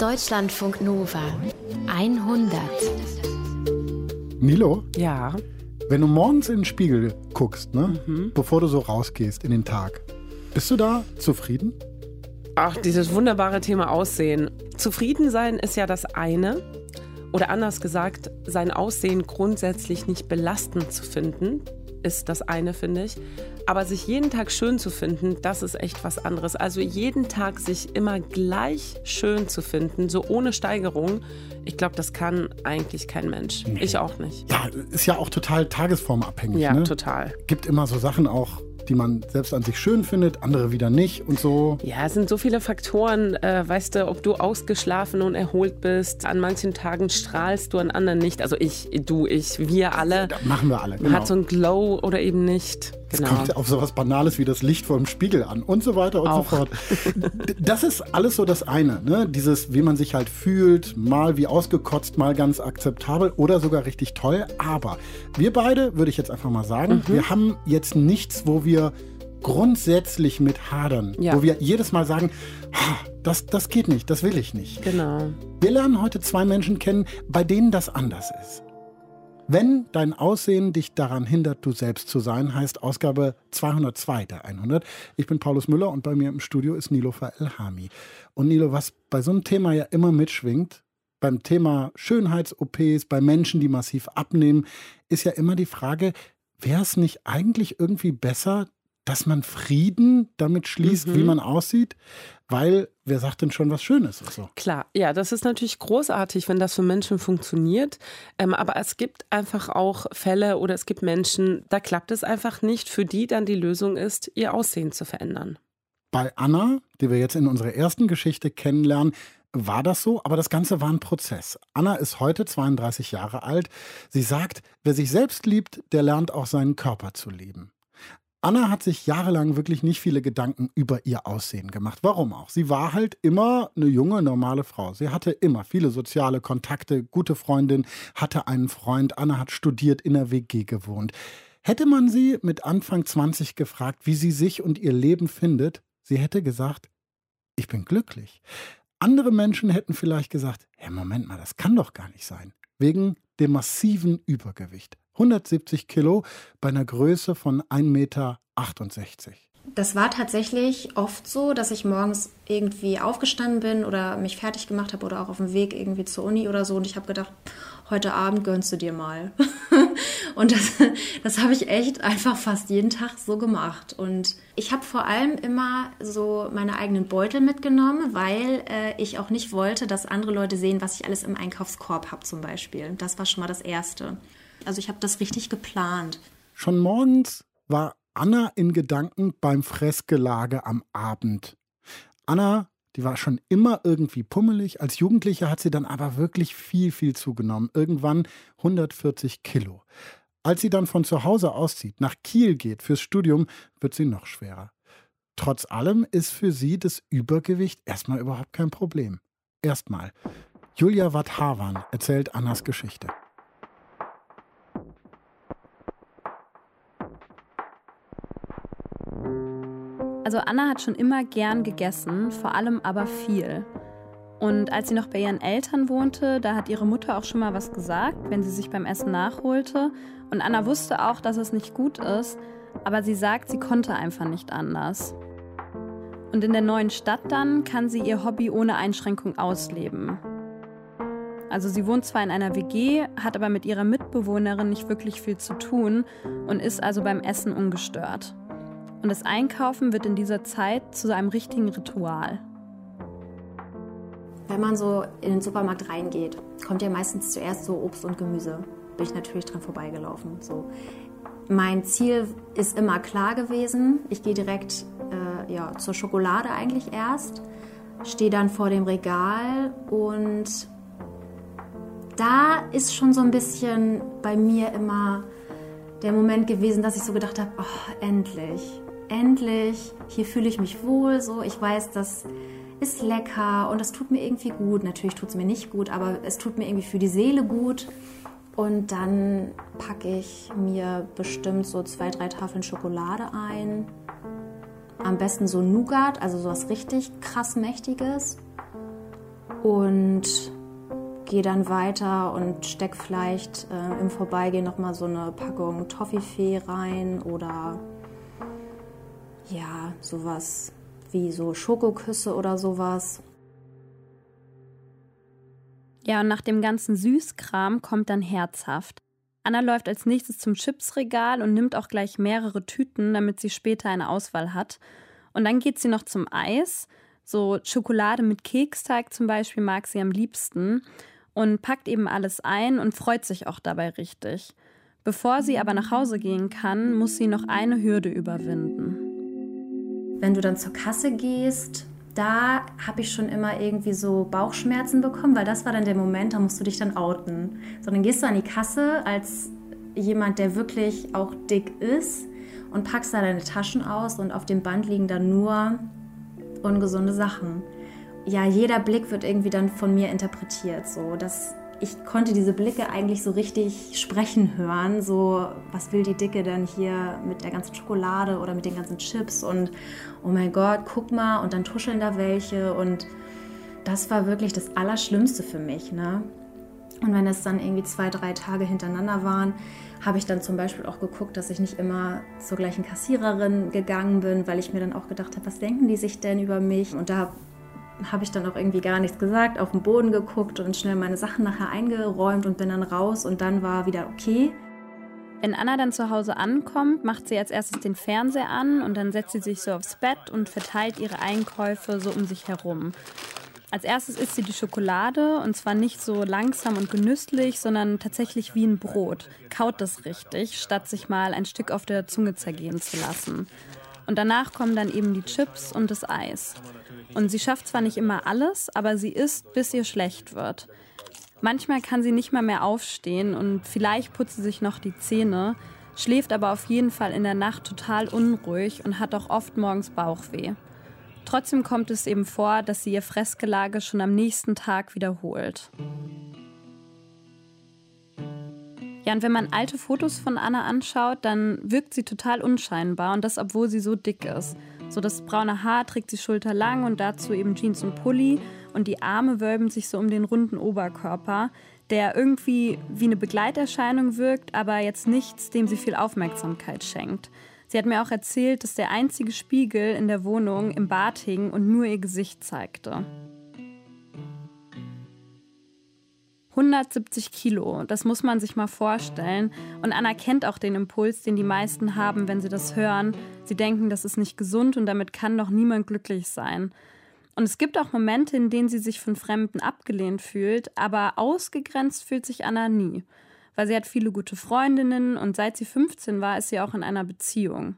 Deutschlandfunk Nova 100. Nilo, Ja. wenn du morgens in den Spiegel guckst, ne, Mhm. bevor du so rausgehst in den Tag, bist du da zufrieden? Ach, dieses wunderbare Thema Aussehen. Zufrieden sein ist ja das eine. Oder anders gesagt, sein Aussehen grundsätzlich nicht belastend zu finden, ist das eine, finde ich. Aber sich jeden Tag schön zu finden, das ist echt was anderes. Also jeden Tag sich immer gleich schön zu finden, so ohne Steigerung, ich glaube, das kann eigentlich kein Mensch. Ich auch nicht. Ja, ist ja auch total tagesformabhängig. Ja, ne? total. Gibt immer so Sachen auch, die man selbst an sich schön findet, andere wieder nicht und so. Ja, es sind so viele Faktoren. Äh, weißt du, ob du ausgeschlafen und erholt bist. An manchen Tagen strahlst du, an anderen nicht. Also ich, du, ich, wir alle. Da machen wir alle. Genau. hat so ein Glow oder eben nicht. Es Genau. kommt auf sowas Banales wie das Licht vor dem Spiegel an und so weiter und Auch. so fort. Das ist alles so das eine, ne? Dieses, wie man sich halt fühlt, mal wie ausgekotzt, mal ganz akzeptabel oder sogar richtig toll. Aber wir beide, würde ich jetzt einfach mal sagen, Mhm. wir haben jetzt nichts, wo wir grundsätzlich mit hadern. Ja. Wo wir jedes Mal sagen, "Ah, das, das geht nicht, das will ich nicht. Genau. Wir lernen heute zwei Menschen kennen, bei denen das anders ist. Wenn dein Aussehen dich daran hindert, du selbst zu sein, heißt Ausgabe 202 der 100. Ich bin Paulus Müller und bei mir im Studio ist Nilofer Elhami. Und Nilo, was bei so einem Thema ja immer mitschwingt, beim Thema Schönheits-OPs, bei Menschen, die massiv abnehmen, ist ja immer die Frage, wäre es nicht eigentlich irgendwie besser, dass man Frieden damit schließt, Mhm. wie man aussieht? Weil, wer sagt denn schon, was Schönes ist so? Klar, ja, das ist natürlich großartig, wenn das für Menschen funktioniert. Ähm, aber es gibt einfach auch Fälle oder es gibt Menschen, da klappt es einfach nicht, für die dann die Lösung ist, ihr Aussehen zu verändern. Bei Anna, die wir jetzt in unserer ersten Geschichte kennenlernen, war das so, aber das Ganze war ein Prozess. Anna ist heute 32 Jahre alt. Sie sagt, wer sich selbst liebt, der lernt auch seinen Körper zu lieben. Anna hat sich jahrelang wirklich nicht viele Gedanken über ihr Aussehen gemacht. Warum auch? Sie war halt immer eine junge, normale Frau. Sie hatte immer viele soziale Kontakte, gute Freundin, hatte einen Freund. Anna hat studiert, in der WG gewohnt. Hätte man sie mit Anfang 20 gefragt, wie sie sich und ihr Leben findet, sie hätte gesagt, ich bin glücklich. Andere Menschen hätten vielleicht gesagt, hey, Moment mal, das kann doch gar nicht sein. Wegen dem massiven Übergewicht. 170 Kilo bei einer Größe von 1,68 Meter. Das war tatsächlich oft so, dass ich morgens irgendwie aufgestanden bin oder mich fertig gemacht habe oder auch auf dem Weg irgendwie zur Uni oder so und ich habe gedacht, heute Abend gönnst du dir mal. und das, das habe ich echt einfach fast jeden Tag so gemacht. Und ich habe vor allem immer so meine eigenen Beutel mitgenommen, weil äh, ich auch nicht wollte, dass andere Leute sehen, was ich alles im Einkaufskorb habe zum Beispiel. Das war schon mal das Erste. Also ich habe das richtig geplant. Schon morgens war Anna in Gedanken beim Fressgelage am Abend. Anna, die war schon immer irgendwie pummelig. Als Jugendliche hat sie dann aber wirklich viel, viel zugenommen. Irgendwann 140 Kilo. Als sie dann von zu Hause auszieht, nach Kiel geht fürs Studium, wird sie noch schwerer. Trotz allem ist für sie das Übergewicht erstmal überhaupt kein Problem. Erstmal. Julia Watt-Havan erzählt Annas Geschichte. Also Anna hat schon immer gern gegessen, vor allem aber viel. Und als sie noch bei ihren Eltern wohnte, da hat ihre Mutter auch schon mal was gesagt, wenn sie sich beim Essen nachholte. Und Anna wusste auch, dass es nicht gut ist, aber sie sagt, sie konnte einfach nicht anders. Und in der neuen Stadt dann kann sie ihr Hobby ohne Einschränkung ausleben. Also sie wohnt zwar in einer WG, hat aber mit ihrer Mitbewohnerin nicht wirklich viel zu tun und ist also beim Essen ungestört. Und das Einkaufen wird in dieser Zeit zu einem richtigen Ritual. Wenn man so in den Supermarkt reingeht, kommt ja meistens zuerst so Obst und Gemüse. Bin ich natürlich dran vorbeigelaufen. So. Mein Ziel ist immer klar gewesen. Ich gehe direkt äh, ja, zur Schokolade eigentlich erst, stehe dann vor dem Regal und da ist schon so ein bisschen bei mir immer der Moment gewesen, dass ich so gedacht habe, oh, endlich, endlich, hier fühle ich mich wohl, so, ich weiß, das ist lecker und das tut mir irgendwie gut. Natürlich tut es mir nicht gut, aber es tut mir irgendwie für die Seele gut. Und dann packe ich mir bestimmt so zwei, drei Tafeln Schokolade ein. Am besten so Nougat, also sowas richtig krass Mächtiges. und gehe dann weiter und stecke vielleicht äh, im Vorbeigehen nochmal so eine Packung Toffifee rein oder ja, sowas wie so Schokoküsse oder sowas. Ja, und nach dem ganzen Süßkram kommt dann herzhaft. Anna läuft als nächstes zum Chipsregal und nimmt auch gleich mehrere Tüten, damit sie später eine Auswahl hat. Und dann geht sie noch zum Eis. So Schokolade mit Keksteig zum Beispiel mag sie am liebsten und packt eben alles ein und freut sich auch dabei richtig. Bevor sie aber nach Hause gehen kann, muss sie noch eine Hürde überwinden. Wenn du dann zur Kasse gehst, da habe ich schon immer irgendwie so Bauchschmerzen bekommen, weil das war dann der Moment, da musst du dich dann outen. So, dann gehst du an die Kasse als jemand, der wirklich auch dick ist und packst da deine Taschen aus und auf dem Band liegen dann nur ungesunde Sachen. Ja, jeder Blick wird irgendwie dann von mir interpretiert, so dass ich konnte diese Blicke eigentlich so richtig sprechen hören. So, was will die Dicke denn hier mit der ganzen Schokolade oder mit den ganzen Chips? Und oh mein Gott, guck mal, und dann tuscheln da welche. Und das war wirklich das Allerschlimmste für mich. Ne? Und wenn es dann irgendwie zwei, drei Tage hintereinander waren, habe ich dann zum Beispiel auch geguckt, dass ich nicht immer zur gleichen Kassiererin gegangen bin, weil ich mir dann auch gedacht habe, was denken die sich denn über mich? Und da habe ich dann auch irgendwie gar nichts gesagt, auf den Boden geguckt und schnell meine Sachen nachher eingeräumt und bin dann raus und dann war wieder okay. Wenn Anna dann zu Hause ankommt, macht sie als erstes den Fernseher an und dann setzt sie sich so aufs Bett und verteilt ihre Einkäufe so um sich herum. Als erstes isst sie die Schokolade und zwar nicht so langsam und genüsslich, sondern tatsächlich wie ein Brot. Kaut das richtig, statt sich mal ein Stück auf der Zunge zergehen zu lassen. Und danach kommen dann eben die Chips und das Eis. Und sie schafft zwar nicht immer alles, aber sie isst, bis ihr schlecht wird. Manchmal kann sie nicht mal mehr aufstehen und vielleicht putzt sie sich noch die Zähne, schläft aber auf jeden Fall in der Nacht total unruhig und hat auch oft morgens Bauchweh. Trotzdem kommt es eben vor, dass sie ihr Fressgelage schon am nächsten Tag wiederholt. Ja, und wenn man alte Fotos von Anna anschaut, dann wirkt sie total unscheinbar und das, obwohl sie so dick ist. So das braune Haar trägt sie schulterlang und dazu eben Jeans und Pulli und die Arme wölben sich so um den runden Oberkörper, der irgendwie wie eine Begleiterscheinung wirkt, aber jetzt nichts, dem sie viel Aufmerksamkeit schenkt. Sie hat mir auch erzählt, dass der einzige Spiegel in der Wohnung im Bad hing und nur ihr Gesicht zeigte. 170 Kilo, das muss man sich mal vorstellen. Und Anna kennt auch den Impuls, den die meisten haben, wenn sie das hören. Sie denken, das ist nicht gesund und damit kann doch niemand glücklich sein. Und es gibt auch Momente, in denen sie sich von Fremden abgelehnt fühlt, aber ausgegrenzt fühlt sich Anna nie. Weil sie hat viele gute Freundinnen und seit sie 15 war, ist sie auch in einer Beziehung.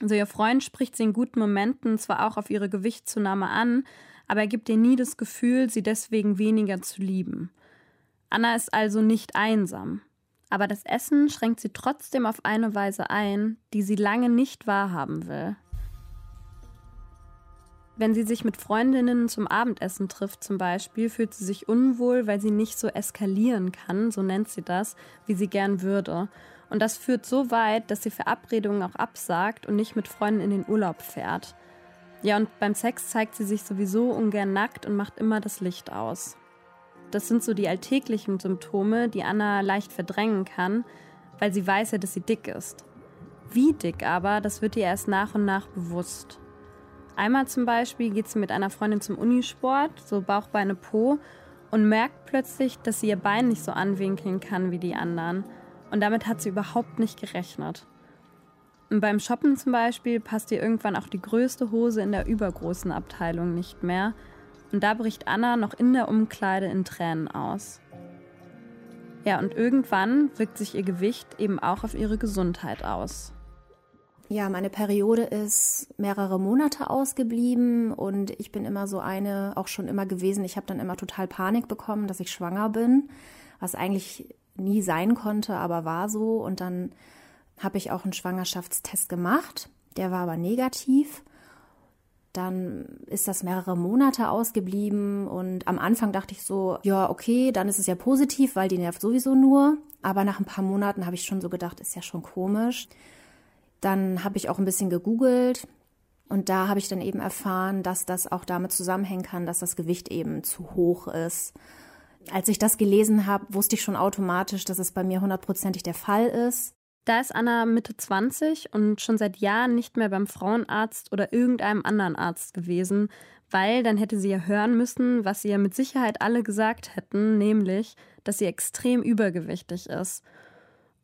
Also ihr Freund spricht sie in guten Momenten zwar auch auf ihre Gewichtszunahme an, aber er gibt ihr nie das Gefühl, sie deswegen weniger zu lieben. Anna ist also nicht einsam. Aber das Essen schränkt sie trotzdem auf eine Weise ein, die sie lange nicht wahrhaben will. Wenn sie sich mit Freundinnen zum Abendessen trifft zum Beispiel, fühlt sie sich unwohl, weil sie nicht so eskalieren kann, so nennt sie das, wie sie gern würde. Und das führt so weit, dass sie Verabredungen auch absagt und nicht mit Freunden in den Urlaub fährt. Ja, und beim Sex zeigt sie sich sowieso ungern nackt und macht immer das Licht aus. Das sind so die alltäglichen Symptome, die Anna leicht verdrängen kann, weil sie weiß ja, dass sie dick ist. Wie dick aber, das wird ihr erst nach und nach bewusst. Einmal zum Beispiel geht sie mit einer Freundin zum Unisport, so Bauch, Beine, Po, und merkt plötzlich, dass sie ihr Bein nicht so anwinkeln kann wie die anderen. Und damit hat sie überhaupt nicht gerechnet. Und beim Shoppen zum Beispiel passt ihr irgendwann auch die größte Hose in der übergroßen Abteilung nicht mehr und da bricht Anna noch in der Umkleide in Tränen aus. Ja, und irgendwann wirkt sich ihr Gewicht eben auch auf ihre Gesundheit aus. Ja, meine Periode ist mehrere Monate ausgeblieben und ich bin immer so eine, auch schon immer gewesen. Ich habe dann immer total Panik bekommen, dass ich schwanger bin, was eigentlich nie sein konnte, aber war so. Und dann habe ich auch einen Schwangerschaftstest gemacht, der war aber negativ. Dann ist das mehrere Monate ausgeblieben und am Anfang dachte ich so, ja, okay, dann ist es ja positiv, weil die nervt sowieso nur. Aber nach ein paar Monaten habe ich schon so gedacht, ist ja schon komisch. Dann habe ich auch ein bisschen gegoogelt Und da habe ich dann eben erfahren, dass das auch damit zusammenhängen kann, dass das Gewicht eben zu hoch ist. Als ich das gelesen habe, wusste ich schon automatisch, dass es bei mir hundertprozentig der Fall ist. Da ist Anna Mitte 20 und schon seit Jahren nicht mehr beim Frauenarzt oder irgendeinem anderen Arzt gewesen, weil dann hätte sie ja hören müssen, was sie ja mit Sicherheit alle gesagt hätten, nämlich, dass sie extrem übergewichtig ist.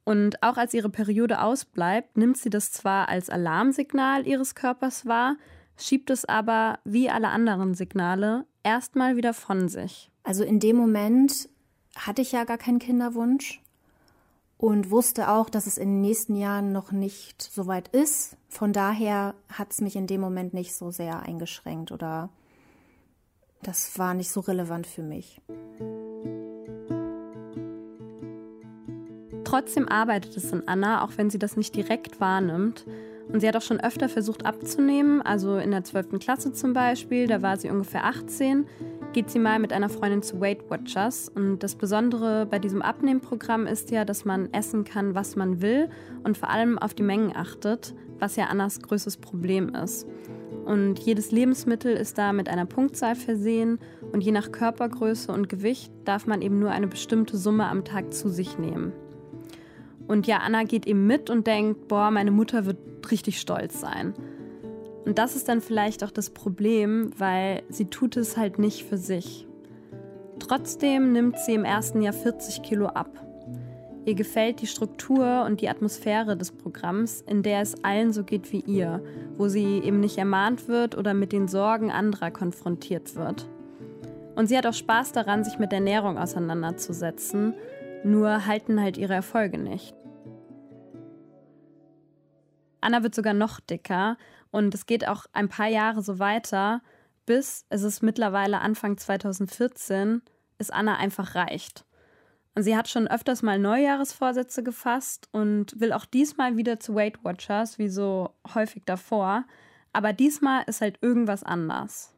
Und auch als ihre Periode ausbleibt, nimmt sie das zwar als Alarmsignal ihres Körpers wahr, schiebt es aber, wie alle anderen Signale, erstmal wieder von sich. Also in dem Moment hatte ich ja gar keinen Kinderwunsch und wusste auch, dass es in den nächsten Jahren noch nicht so weit ist. Von daher hat es mich in dem Moment nicht so sehr eingeschränkt oder das war nicht so relevant für mich. Trotzdem arbeitet es in Anna, auch wenn sie das nicht direkt wahrnimmt. Und sie hat auch schon öfter versucht abzunehmen, also in der 12. Klasse zum Beispiel, da war sie ungefähr 18, geht sie mal mit einer Freundin zu Weight Watchers. Und das Besondere bei diesem Abnehmprogramm ist ja, dass man essen kann, was man will und vor allem auf die Mengen achtet, was ja Annas größtes Problem ist. Und jedes Lebensmittel ist da mit einer Punktzahl versehen und je nach Körpergröße und Gewicht darf man eben nur eine bestimmte Summe am Tag zu sich nehmen. Und ja, Anna geht eben mit und denkt, boah, meine Mutter wird richtig stolz sein. Und das ist dann vielleicht auch das Problem, weil sie tut es halt nicht für sich. Trotzdem nimmt sie im ersten Jahr 40 Kilo ab. Ihr gefällt die Struktur und die Atmosphäre des Programms, in der es allen so geht wie ihr, wo sie eben nicht ermahnt wird oder mit den Sorgen anderer konfrontiert wird. Und sie hat auch Spaß daran, sich mit Ernährung auseinanderzusetzen nur halten halt ihre Erfolge nicht. Anna wird sogar noch dicker und es geht auch ein paar Jahre so weiter, bis es ist mittlerweile Anfang 2014, es Anna einfach reicht. Und sie hat schon öfters mal Neujahresvorsätze gefasst und will auch diesmal wieder zu Weight Watchers, wie so häufig davor. Aber diesmal ist halt irgendwas anders.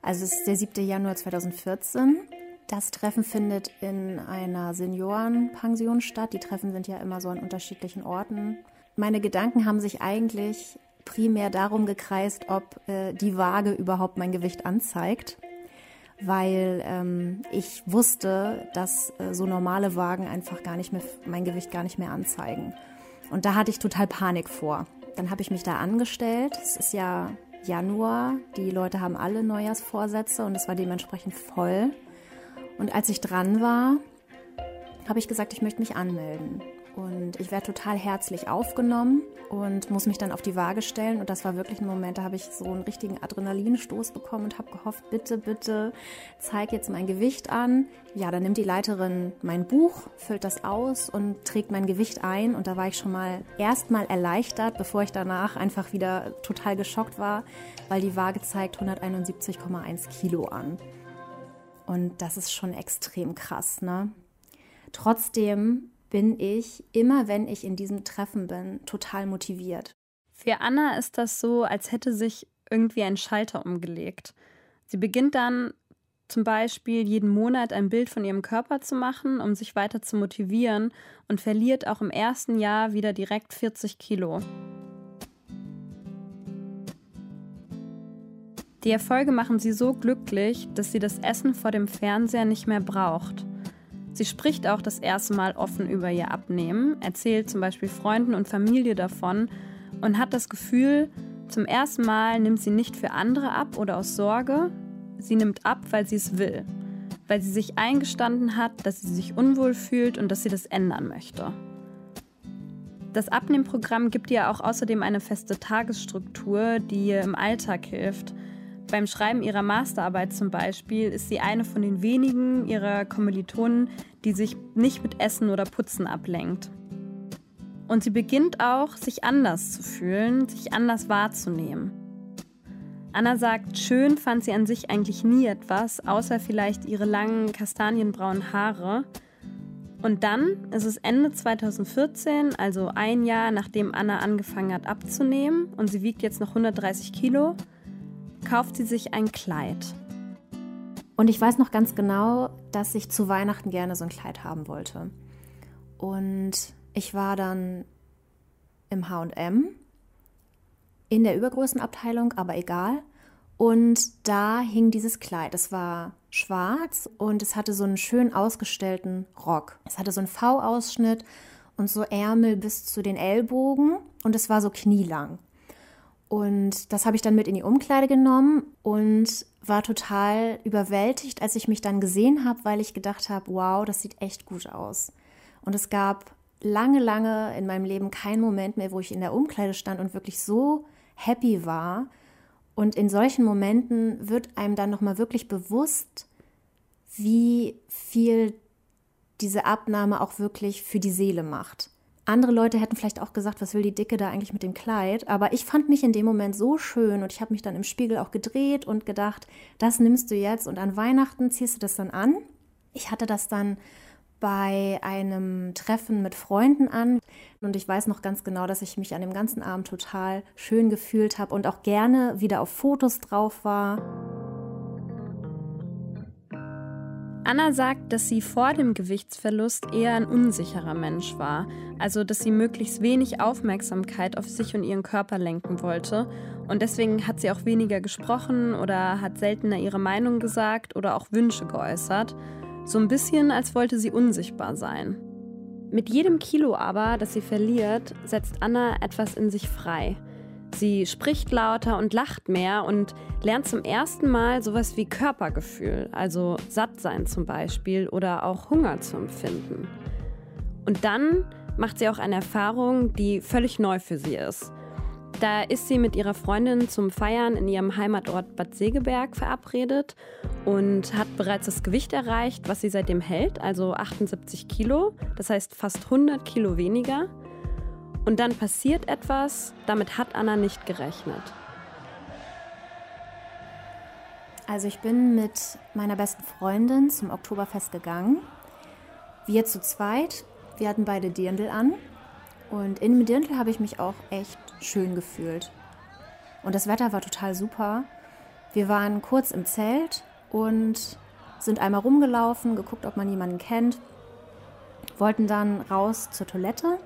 Also es ist der 7. Januar 2014 das Treffen findet in einer Seniorenpension statt. Die Treffen sind ja immer so an unterschiedlichen Orten. Meine Gedanken haben sich eigentlich primär darum gekreist, ob äh, die Waage überhaupt mein Gewicht anzeigt, weil ähm, ich wusste, dass äh, so normale Wagen einfach gar nicht mehr mein Gewicht gar nicht mehr anzeigen. Und da hatte ich total Panik vor. Dann habe ich mich da angestellt. Es ist ja Januar, die Leute haben alle Neujahrsvorsätze und es war dementsprechend voll. Und als ich dran war, habe ich gesagt, ich möchte mich anmelden. Und ich werde total herzlich aufgenommen und muss mich dann auf die Waage stellen. Und das war wirklich ein Moment, da habe ich so einen richtigen Adrenalinstoß bekommen und habe gehofft, bitte, bitte, zeig jetzt mein Gewicht an. Ja, dann nimmt die Leiterin mein Buch, füllt das aus und trägt mein Gewicht ein. Und da war ich schon mal erstmal erleichtert, bevor ich danach einfach wieder total geschockt war, weil die Waage zeigt 171,1 Kilo an. Und das ist schon extrem krass, ne? Trotzdem bin ich, immer wenn ich in diesem Treffen bin, total motiviert. Für Anna ist das so, als hätte sich irgendwie ein Schalter umgelegt. Sie beginnt dann zum Beispiel jeden Monat ein Bild von ihrem Körper zu machen, um sich weiter zu motivieren und verliert auch im ersten Jahr wieder direkt 40 Kilo. Die Erfolge machen sie so glücklich, dass sie das Essen vor dem Fernseher nicht mehr braucht. Sie spricht auch das erste Mal offen über ihr Abnehmen, erzählt zum Beispiel Freunden und Familie davon und hat das Gefühl, zum ersten Mal nimmt sie nicht für andere ab oder aus Sorge, sie nimmt ab, weil sie es will, weil sie sich eingestanden hat, dass sie sich unwohl fühlt und dass sie das ändern möchte. Das Abnehmprogramm gibt ihr auch außerdem eine feste Tagesstruktur, die ihr im Alltag hilft – beim Schreiben ihrer Masterarbeit zum Beispiel ist sie eine von den wenigen ihrer Kommilitonen, die sich nicht mit Essen oder Putzen ablenkt. Und sie beginnt auch, sich anders zu fühlen, sich anders wahrzunehmen. Anna sagt, schön fand sie an sich eigentlich nie etwas, außer vielleicht ihre langen kastanienbraunen Haare. Und dann ist es Ende 2014, also ein Jahr nachdem Anna angefangen hat abzunehmen und sie wiegt jetzt noch 130 Kilo kauft sie sich ein Kleid. Und ich weiß noch ganz genau, dass ich zu Weihnachten gerne so ein Kleid haben wollte. Und ich war dann im HM in der Übergrößenabteilung, aber egal. Und da hing dieses Kleid. Es war schwarz und es hatte so einen schön ausgestellten Rock. Es hatte so einen V-Ausschnitt und so Ärmel bis zu den Ellbogen und es war so knielang. Und das habe ich dann mit in die Umkleide genommen und war total überwältigt, als ich mich dann gesehen habe, weil ich gedacht habe, wow, das sieht echt gut aus. Und es gab lange, lange in meinem Leben keinen Moment mehr, wo ich in der Umkleide stand und wirklich so happy war. Und in solchen Momenten wird einem dann nochmal wirklich bewusst, wie viel diese Abnahme auch wirklich für die Seele macht. Andere Leute hätten vielleicht auch gesagt, was will die Dicke da eigentlich mit dem Kleid? Aber ich fand mich in dem Moment so schön und ich habe mich dann im Spiegel auch gedreht und gedacht, das nimmst du jetzt und an Weihnachten ziehst du das dann an. Ich hatte das dann bei einem Treffen mit Freunden an und ich weiß noch ganz genau, dass ich mich an dem ganzen Abend total schön gefühlt habe und auch gerne wieder auf Fotos drauf war. Anna sagt, dass sie vor dem Gewichtsverlust eher ein unsicherer Mensch war, also dass sie möglichst wenig Aufmerksamkeit auf sich und ihren Körper lenken wollte. Und deswegen hat sie auch weniger gesprochen oder hat seltener ihre Meinung gesagt oder auch Wünsche geäußert. So ein bisschen, als wollte sie unsichtbar sein. Mit jedem Kilo aber, das sie verliert, setzt Anna etwas in sich frei. Sie spricht lauter und lacht mehr und lernt zum ersten Mal sowas wie Körpergefühl, also Sattsein zum Beispiel oder auch Hunger zu empfinden. Und dann macht sie auch eine Erfahrung, die völlig neu für sie ist. Da ist sie mit ihrer Freundin zum Feiern in ihrem Heimatort Bad Segeberg verabredet und hat bereits das Gewicht erreicht, was sie seitdem hält, also 78 Kilo, das heißt fast 100 Kilo weniger. Und dann passiert etwas, damit hat Anna nicht gerechnet. Also ich bin mit meiner besten Freundin zum Oktoberfest gegangen. Wir zu zweit, wir hatten beide Dirndl an. Und in dem Dirndl habe ich mich auch echt schön gefühlt. Und das Wetter war total super. Wir waren kurz im Zelt und sind einmal rumgelaufen, geguckt, ob man jemanden kennt, wollten dann raus zur Toilette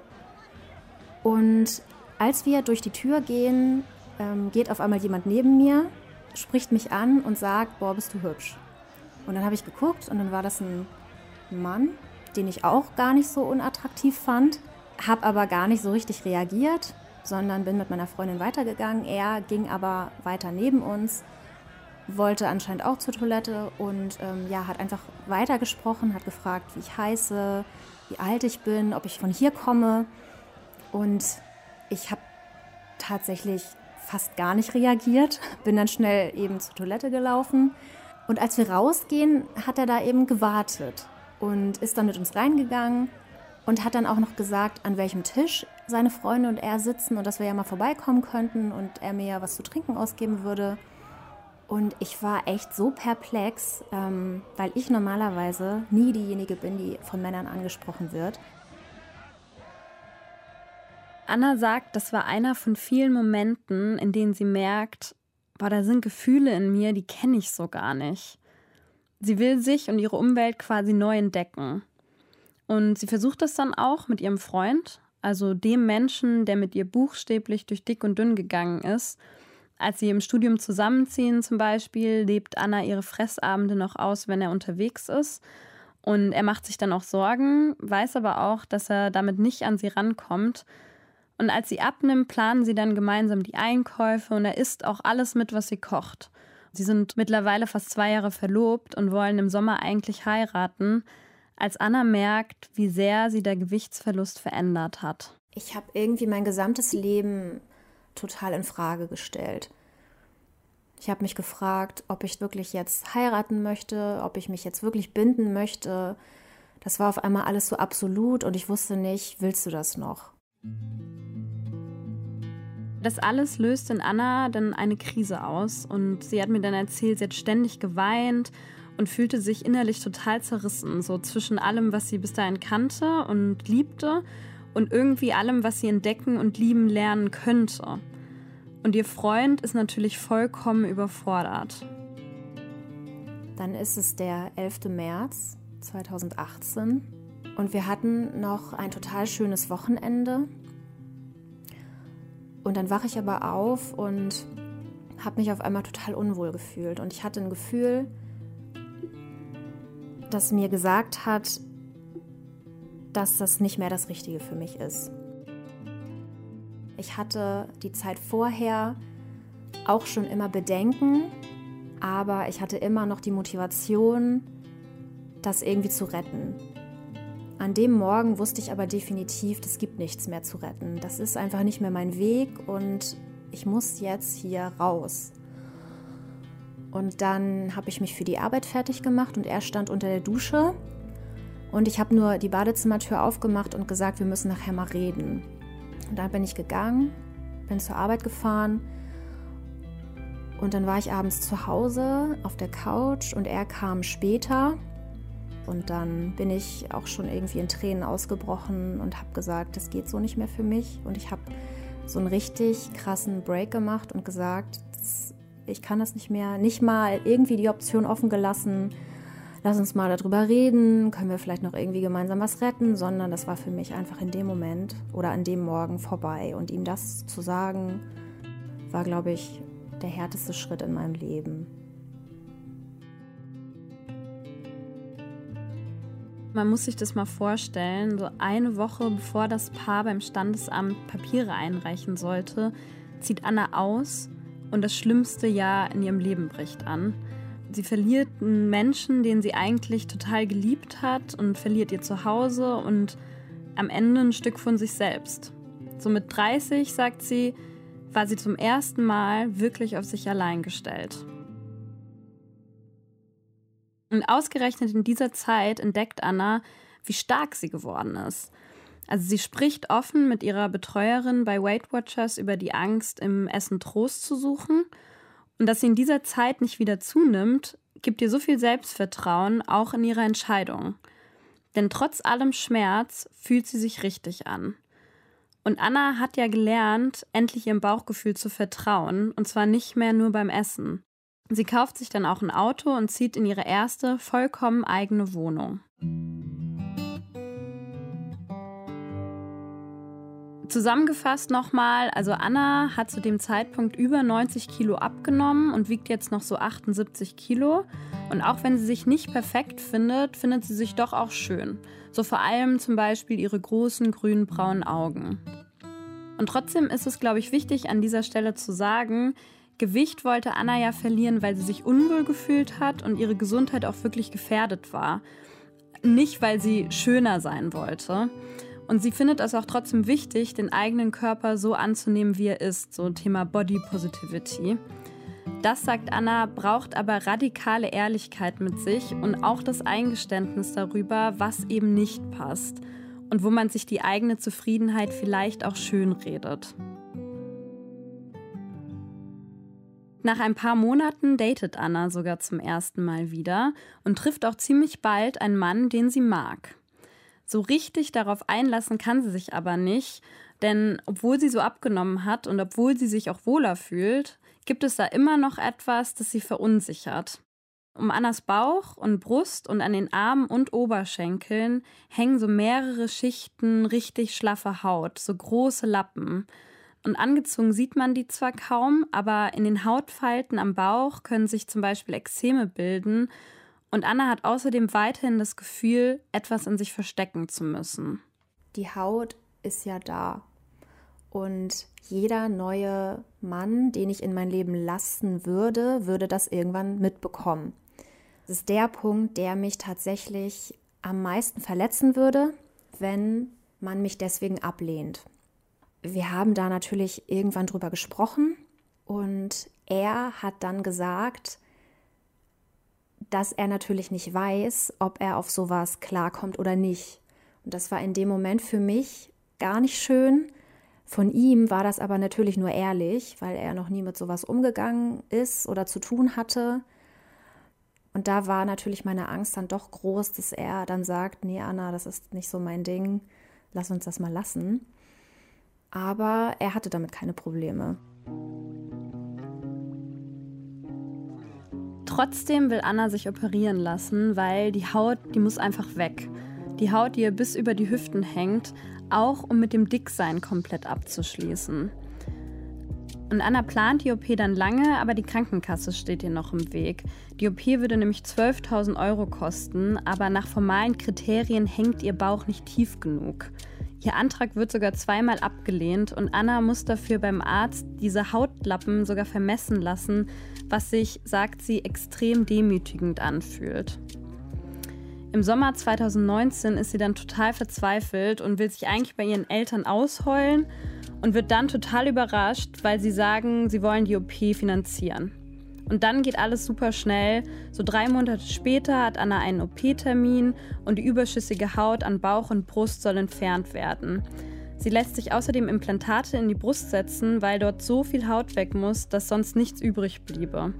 und als wir durch die Tür gehen, ähm, geht auf einmal jemand neben mir, spricht mich an und sagt, boah, bist du hübsch. Und dann habe ich geguckt und dann war das ein Mann, den ich auch gar nicht so unattraktiv fand, habe aber gar nicht so richtig reagiert, sondern bin mit meiner Freundin weitergegangen. Er ging aber weiter neben uns, wollte anscheinend auch zur Toilette und ähm, ja, hat einfach weitergesprochen, hat gefragt, wie ich heiße, wie alt ich bin, ob ich von hier komme. Und ich habe tatsächlich fast gar nicht reagiert, bin dann schnell eben zur Toilette gelaufen. Und als wir rausgehen, hat er da eben gewartet und ist dann mit uns reingegangen und hat dann auch noch gesagt, an welchem Tisch seine Freunde und er sitzen und dass wir ja mal vorbeikommen könnten und er mir ja was zu trinken ausgeben würde. Und ich war echt so perplex, ähm, weil ich normalerweise nie diejenige bin, die von Männern angesprochen wird. Anna sagt, das war einer von vielen Momenten, in denen sie merkt, boah, da sind Gefühle in mir, die kenne ich so gar nicht. Sie will sich und ihre Umwelt quasi neu entdecken. Und sie versucht das dann auch mit ihrem Freund, also dem Menschen, der mit ihr buchstäblich durch dick und dünn gegangen ist. Als sie im Studium zusammenziehen zum Beispiel, lebt Anna ihre Fressabende noch aus, wenn er unterwegs ist. Und er macht sich dann auch Sorgen, weiß aber auch, dass er damit nicht an sie rankommt und als sie abnimmt, planen sie dann gemeinsam die Einkäufe und er isst auch alles mit, was sie kocht. Sie sind mittlerweile fast zwei Jahre verlobt und wollen im Sommer eigentlich heiraten, als Anna merkt, wie sehr sie der Gewichtsverlust verändert hat. Ich habe irgendwie mein gesamtes Leben total in Frage gestellt. Ich habe mich gefragt, ob ich wirklich jetzt heiraten möchte, ob ich mich jetzt wirklich binden möchte. Das war auf einmal alles so absolut und ich wusste nicht, willst du das noch? Das alles löst in Anna dann eine Krise aus und sie hat mir dann erzählt, sie hat ständig geweint und fühlte sich innerlich total zerrissen, so zwischen allem, was sie bis dahin kannte und liebte und irgendwie allem, was sie entdecken und lieben lernen könnte. Und ihr Freund ist natürlich vollkommen überfordert. Dann ist es der 11. März 2018 und wir hatten noch ein total schönes Wochenende Und dann wache ich aber auf und habe mich auf einmal total unwohl gefühlt. Und ich hatte ein Gefühl, das mir gesagt hat, dass das nicht mehr das Richtige für mich ist. Ich hatte die Zeit vorher auch schon immer Bedenken, aber ich hatte immer noch die Motivation, das irgendwie zu retten. An dem Morgen wusste ich aber definitiv, es gibt nichts mehr zu retten. Das ist einfach nicht mehr mein Weg und ich muss jetzt hier raus. Und dann habe ich mich für die Arbeit fertig gemacht und er stand unter der Dusche. Und ich habe nur die Badezimmertür aufgemacht und gesagt, wir müssen nachher mal reden. Und dann bin ich gegangen, bin zur Arbeit gefahren. Und dann war ich abends zu Hause auf der Couch und er kam später. Und dann bin ich auch schon irgendwie in Tränen ausgebrochen und habe gesagt, das geht so nicht mehr für mich. Und ich habe so einen richtig krassen Break gemacht und gesagt, ich kann das nicht mehr, nicht mal irgendwie die Option offen gelassen, lass uns mal darüber reden, können wir vielleicht noch irgendwie gemeinsam was retten, sondern das war für mich einfach in dem Moment oder an dem Morgen vorbei. Und ihm das zu sagen, war, glaube ich, der härteste Schritt in meinem Leben. Man muss sich das mal vorstellen, so eine Woche bevor das Paar beim Standesamt Papiere einreichen sollte, zieht Anna aus und das schlimmste Jahr in ihrem Leben bricht an. Sie verliert einen Menschen, den sie eigentlich total geliebt hat und verliert ihr Zuhause und am Ende ein Stück von sich selbst. So mit 30, sagt sie, war sie zum ersten Mal wirklich auf sich allein gestellt. Und ausgerechnet in dieser Zeit entdeckt Anna, wie stark sie geworden ist. Also sie spricht offen mit ihrer Betreuerin bei Weight Watchers über die Angst, im Essen Trost zu suchen. Und dass sie in dieser Zeit nicht wieder zunimmt, gibt ihr so viel Selbstvertrauen auch in ihrer Entscheidung. Denn trotz allem Schmerz fühlt sie sich richtig an. Und Anna hat ja gelernt, endlich ihrem Bauchgefühl zu vertrauen, und zwar nicht mehr nur beim Essen. Sie kauft sich dann auch ein Auto und zieht in ihre erste vollkommen eigene Wohnung. Zusammengefasst nochmal, also Anna hat zu dem Zeitpunkt über 90 Kilo abgenommen und wiegt jetzt noch so 78 Kilo. Und auch wenn sie sich nicht perfekt findet, findet sie sich doch auch schön. So vor allem zum Beispiel ihre großen grün braunen Augen. Und trotzdem ist es, glaube ich, wichtig an dieser Stelle zu sagen, Gewicht wollte Anna ja verlieren, weil sie sich unwohl gefühlt hat und ihre Gesundheit auch wirklich gefährdet war. Nicht, weil sie schöner sein wollte. Und sie findet es auch trotzdem wichtig, den eigenen Körper so anzunehmen, wie er ist. So Thema Body Positivity. Das, sagt Anna, braucht aber radikale Ehrlichkeit mit sich und auch das Eingeständnis darüber, was eben nicht passt und wo man sich die eigene Zufriedenheit vielleicht auch schön redet. Nach ein paar Monaten datet Anna sogar zum ersten Mal wieder und trifft auch ziemlich bald einen Mann, den sie mag. So richtig darauf einlassen kann sie sich aber nicht, denn obwohl sie so abgenommen hat und obwohl sie sich auch wohler fühlt, gibt es da immer noch etwas, das sie verunsichert. Um Annas Bauch und Brust und an den Armen und Oberschenkeln hängen so mehrere Schichten richtig schlaffe Haut, so große Lappen. Und angezogen sieht man die zwar kaum, aber in den Hautfalten am Bauch können sich zum Beispiel Ekzeme bilden. Und Anna hat außerdem weiterhin das Gefühl, etwas in sich verstecken zu müssen. Die Haut ist ja da. Und jeder neue Mann, den ich in mein Leben lassen würde, würde das irgendwann mitbekommen. Das ist der Punkt, der mich tatsächlich am meisten verletzen würde, wenn man mich deswegen ablehnt wir haben da natürlich irgendwann drüber gesprochen und er hat dann gesagt, dass er natürlich nicht weiß, ob er auf sowas klarkommt oder nicht. Und das war in dem Moment für mich gar nicht schön. Von ihm war das aber natürlich nur ehrlich, weil er noch nie mit sowas umgegangen ist oder zu tun hatte. Und da war natürlich meine Angst dann doch groß, dass er dann sagt, nee Anna, das ist nicht so mein Ding, lass uns das mal lassen aber er hatte damit keine Probleme. Trotzdem will Anna sich operieren lassen, weil die Haut, die muss einfach weg. Die Haut, die ihr bis über die Hüften hängt, auch um mit dem Dicksein komplett abzuschließen. Und Anna plant die OP dann lange, aber die Krankenkasse steht ihr noch im Weg. Die OP würde nämlich 12.000 Euro kosten, aber nach formalen Kriterien hängt ihr Bauch nicht tief genug. Ihr Antrag wird sogar zweimal abgelehnt und Anna muss dafür beim Arzt diese Hautlappen sogar vermessen lassen, was sich, sagt sie, extrem demütigend anfühlt. Im Sommer 2019 ist sie dann total verzweifelt und will sich eigentlich bei ihren Eltern ausheulen und wird dann total überrascht, weil sie sagen, sie wollen die OP finanzieren. Und dann geht alles super schnell. So drei Monate später hat Anna einen OP-Termin und die überschüssige Haut an Bauch und Brust soll entfernt werden. Sie lässt sich außerdem Implantate in die Brust setzen, weil dort so viel Haut weg muss, dass sonst nichts übrig bliebe.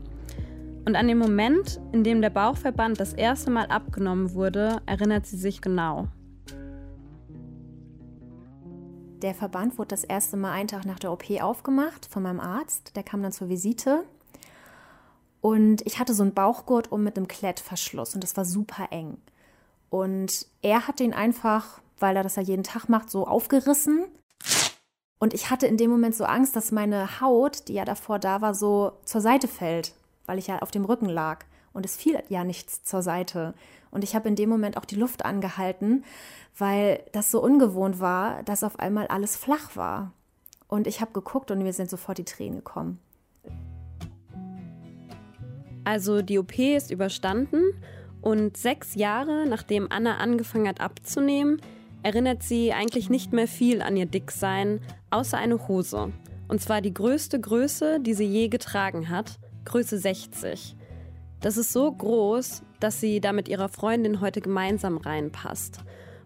Und an den Moment, in dem der Bauchverband das erste Mal abgenommen wurde, erinnert sie sich genau. Der Verband wurde das erste Mal einen Tag nach der OP aufgemacht von meinem Arzt. Der kam dann zur Visite und ich hatte so einen Bauchgurt um mit einem Klettverschluss und das war super eng. Und er hat den einfach, weil er das ja jeden Tag macht, so aufgerissen. Und ich hatte in dem Moment so Angst, dass meine Haut, die ja davor da war, so zur Seite fällt, weil ich ja auf dem Rücken lag. Und es fiel ja nichts zur Seite. Und ich habe in dem Moment auch die Luft angehalten, weil das so ungewohnt war, dass auf einmal alles flach war. Und ich habe geguckt und mir sind sofort die Tränen gekommen. Also die OP ist überstanden und sechs Jahre nachdem Anna angefangen hat abzunehmen, erinnert sie eigentlich nicht mehr viel an ihr Dicksein, außer eine Hose. Und zwar die größte Größe, die sie je getragen hat, Größe 60. Das ist so groß, dass sie da mit ihrer Freundin heute gemeinsam reinpasst.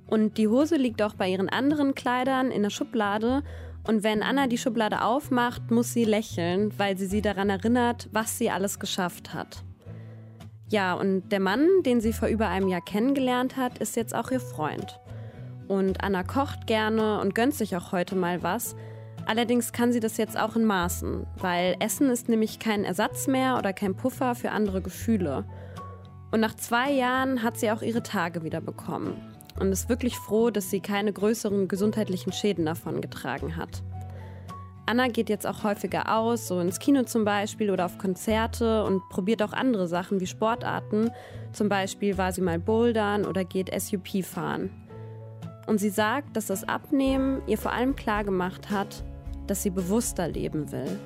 Und die Hose liegt auch bei ihren anderen Kleidern in der Schublade und wenn Anna die Schublade aufmacht, muss sie lächeln, weil sie sie daran erinnert, was sie alles geschafft hat. Ja, und der Mann, den sie vor über einem Jahr kennengelernt hat, ist jetzt auch ihr Freund. Und Anna kocht gerne und gönnt sich auch heute mal was. Allerdings kann sie das jetzt auch in Maßen, weil Essen ist nämlich kein Ersatz mehr oder kein Puffer für andere Gefühle. Und nach zwei Jahren hat sie auch ihre Tage wieder bekommen und ist wirklich froh, dass sie keine größeren gesundheitlichen Schäden davon getragen hat. Anna geht jetzt auch häufiger aus, so ins Kino zum Beispiel oder auf Konzerte und probiert auch andere Sachen wie Sportarten. Zum Beispiel war sie mal bouldern oder geht SUP fahren. Und sie sagt, dass das Abnehmen ihr vor allem klar gemacht hat, dass sie bewusster leben will.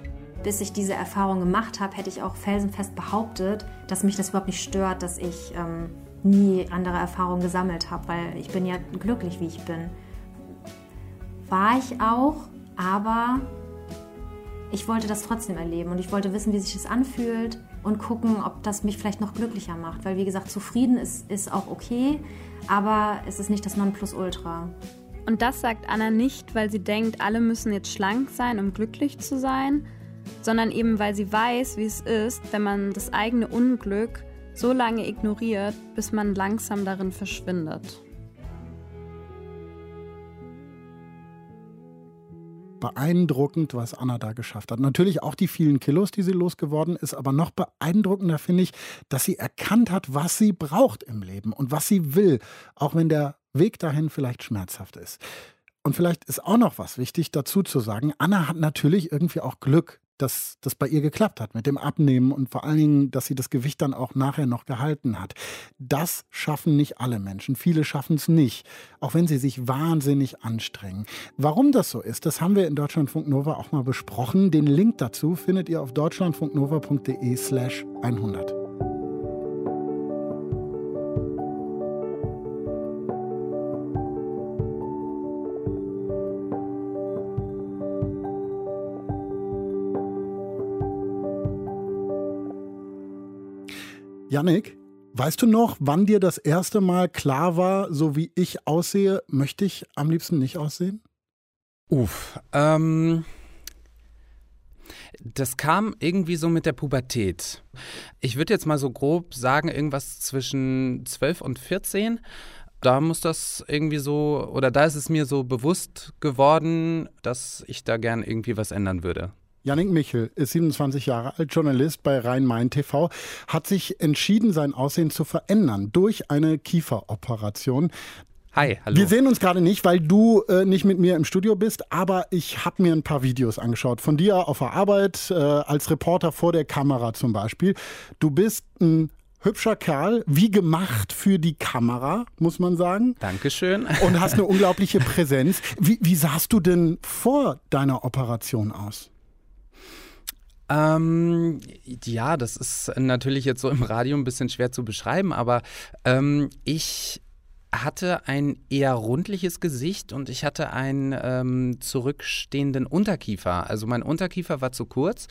Bis ich diese Erfahrung gemacht habe, hätte ich auch felsenfest behauptet, dass mich das überhaupt nicht stört, dass ich ähm, nie andere Erfahrungen gesammelt habe, weil ich bin ja glücklich, wie ich bin. War ich auch, aber ich wollte das trotzdem erleben und ich wollte wissen, wie sich das anfühlt und gucken, ob das mich vielleicht noch glücklicher macht. Weil, wie gesagt, zufrieden ist, ist auch okay, aber es ist nicht das Nonplusultra. Und das sagt Anna nicht, weil sie denkt, alle müssen jetzt schlank sein, um glücklich zu sein, sondern eben weil sie weiß, wie es ist, wenn man das eigene Unglück so lange ignoriert, bis man langsam darin verschwindet. beeindruckend, was Anna da geschafft hat. Natürlich auch die vielen Kilos, die sie losgeworden ist, aber noch beeindruckender finde ich, dass sie erkannt hat, was sie braucht im Leben und was sie will, auch wenn der Weg dahin vielleicht schmerzhaft ist. Und vielleicht ist auch noch was wichtig dazu zu sagen. Anna hat natürlich irgendwie auch Glück dass das bei ihr geklappt hat mit dem Abnehmen und vor allen Dingen, dass sie das Gewicht dann auch nachher noch gehalten hat. Das schaffen nicht alle Menschen. Viele schaffen es nicht, auch wenn sie sich wahnsinnig anstrengen. Warum das so ist, das haben wir in Deutschlandfunk Nova auch mal besprochen. Den Link dazu findet ihr auf deutschlandfunknova.de slash 100. Yannick, weißt du noch, wann dir das erste Mal klar war, so wie ich aussehe, möchte ich am liebsten nicht aussehen? Uff, ähm. Das kam irgendwie so mit der Pubertät. Ich würde jetzt mal so grob sagen, irgendwas zwischen 12 und 14. Da muss das irgendwie so, oder da ist es mir so bewusst geworden, dass ich da gern irgendwie was ändern würde. Janik Michel ist 27 Jahre alt, Journalist bei Rhein-Main TV, hat sich entschieden, sein Aussehen zu verändern durch eine Kieferoperation. Hi, hallo. Wir sehen uns gerade nicht, weil du äh, nicht mit mir im Studio bist, aber ich habe mir ein paar Videos angeschaut. Von dir auf der Arbeit, äh, als Reporter vor der Kamera zum Beispiel. Du bist ein hübscher Kerl, wie gemacht für die Kamera, muss man sagen. Dankeschön. Und hast eine unglaubliche Präsenz. Wie, wie sahst du denn vor deiner Operation aus? Ähm, ja, das ist natürlich jetzt so im Radio ein bisschen schwer zu beschreiben, aber ähm, ich hatte ein eher rundliches Gesicht und ich hatte einen ähm, zurückstehenden Unterkiefer. Also mein Unterkiefer war zu kurz,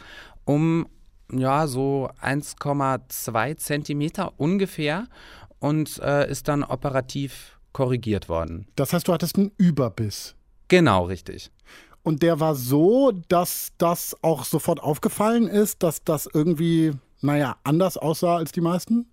um ja so 1,2 Zentimeter ungefähr und äh, ist dann operativ korrigiert worden. Das heißt, du hattest einen Überbiss. Genau, richtig. Und der war so, dass das auch sofort aufgefallen ist, dass das irgendwie, naja, anders aussah als die meisten?